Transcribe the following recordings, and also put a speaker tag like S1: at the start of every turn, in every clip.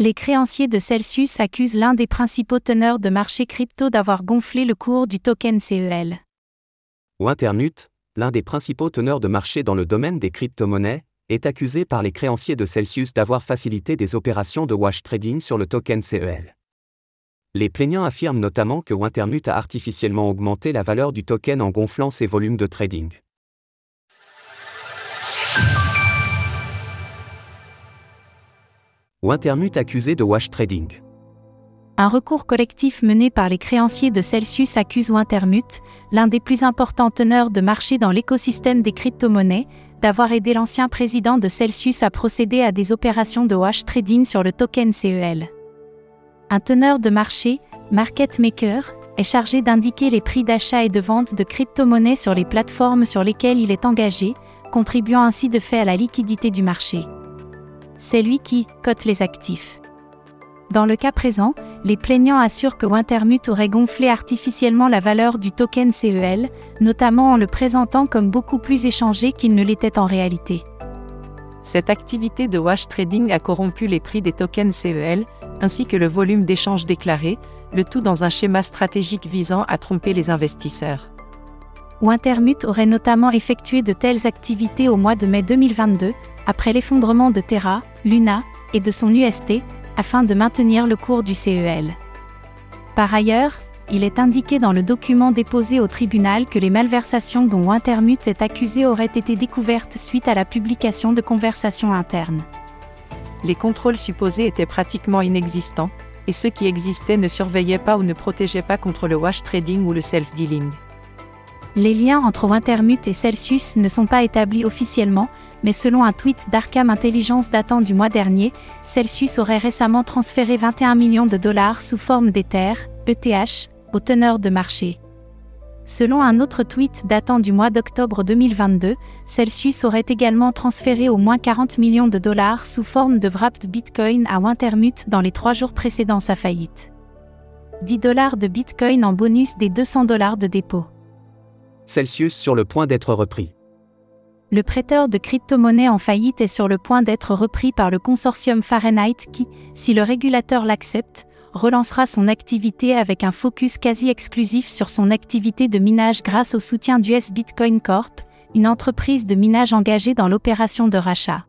S1: Les créanciers de Celsius accusent l'un des principaux teneurs de marché crypto d'avoir gonflé le cours du token CEL.
S2: Winternut, l'un des principaux teneurs de marché dans le domaine des crypto-monnaies, est accusé par les créanciers de Celsius d'avoir facilité des opérations de wash trading sur le token CEL. Les plaignants affirment notamment que Wintermute a artificiellement augmenté la valeur du token en gonflant ses volumes de trading. Wintermute accusé de wash trading.
S1: Un recours collectif mené par les créanciers de Celsius accuse Wintermute, l'un des plus importants teneurs de marché dans l'écosystème des crypto-monnaies, d'avoir aidé l'ancien président de Celsius à procéder à des opérations de wash trading sur le token CEL. Un teneur de marché, market maker, est chargé d'indiquer les prix d'achat et de vente de crypto-monnaies sur les plateformes sur lesquelles il est engagé, contribuant ainsi de fait à la liquidité du marché. C'est lui qui cote les actifs. Dans le cas présent, les plaignants assurent que Wintermute aurait gonflé artificiellement la valeur du token CEL, notamment en le présentant comme beaucoup plus échangé qu'il ne l'était en réalité.
S3: Cette activité de wash trading a corrompu les prix des tokens CEL, ainsi que le volume d'échanges déclaré, le tout dans un schéma stratégique visant à tromper les investisseurs.
S1: Wintermute aurait notamment effectué de telles activités au mois de mai 2022, après l'effondrement de Terra, Luna et de son UST, afin de maintenir le cours du CEL. Par ailleurs, il est indiqué dans le document déposé au tribunal que les malversations dont Wintermute est accusé auraient été découvertes suite à la publication de conversations internes.
S3: Les contrôles supposés étaient pratiquement inexistants, et ceux qui existaient ne surveillaient pas ou ne protégeaient pas contre le wash trading ou le self-dealing.
S1: Les liens entre Wintermute et Celsius ne sont pas établis officiellement, mais selon un tweet d'Arkham Intelligence datant du mois dernier, Celsius aurait récemment transféré 21 millions de dollars sous forme d'Ether, ETH, aux teneurs de marché. Selon un autre tweet datant du mois d'octobre 2022, Celsius aurait également transféré au moins 40 millions de dollars sous forme de wrapped Bitcoin à Wintermute dans les trois jours précédant sa faillite. 10 dollars de Bitcoin en bonus des 200 dollars de dépôt.
S2: Celsius sur le point d'être repris.
S1: Le prêteur de crypto-monnaies en faillite est sur le point d'être repris par le consortium Fahrenheit qui, si le régulateur l'accepte, relancera son activité avec un focus quasi exclusif sur son activité de minage grâce au soutien d'US Bitcoin Corp, une entreprise de minage engagée dans l'opération de rachat.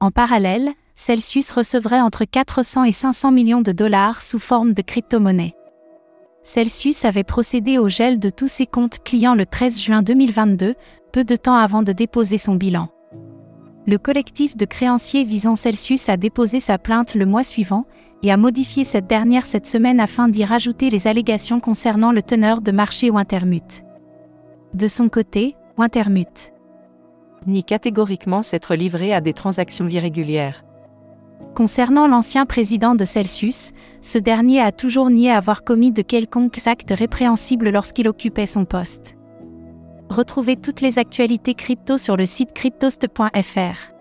S1: En parallèle, Celsius recevrait entre 400 et 500 millions de dollars sous forme de crypto-monnaies. Celsius avait procédé au gel de tous ses comptes clients le 13 juin 2022, peu de temps avant de déposer son bilan. Le collectif de créanciers visant Celsius a déposé sa plainte le mois suivant et a modifié cette dernière cette semaine afin d'y rajouter les allégations concernant le teneur de marché Wintermute. De son côté, Wintermute
S3: nie catégoriquement s'être livré à des transactions irrégulières.
S1: Concernant l'ancien président de Celsius, ce dernier a toujours nié avoir commis de quelconques actes répréhensibles lorsqu'il occupait son poste. Retrouvez toutes les actualités crypto sur le site cryptost.fr.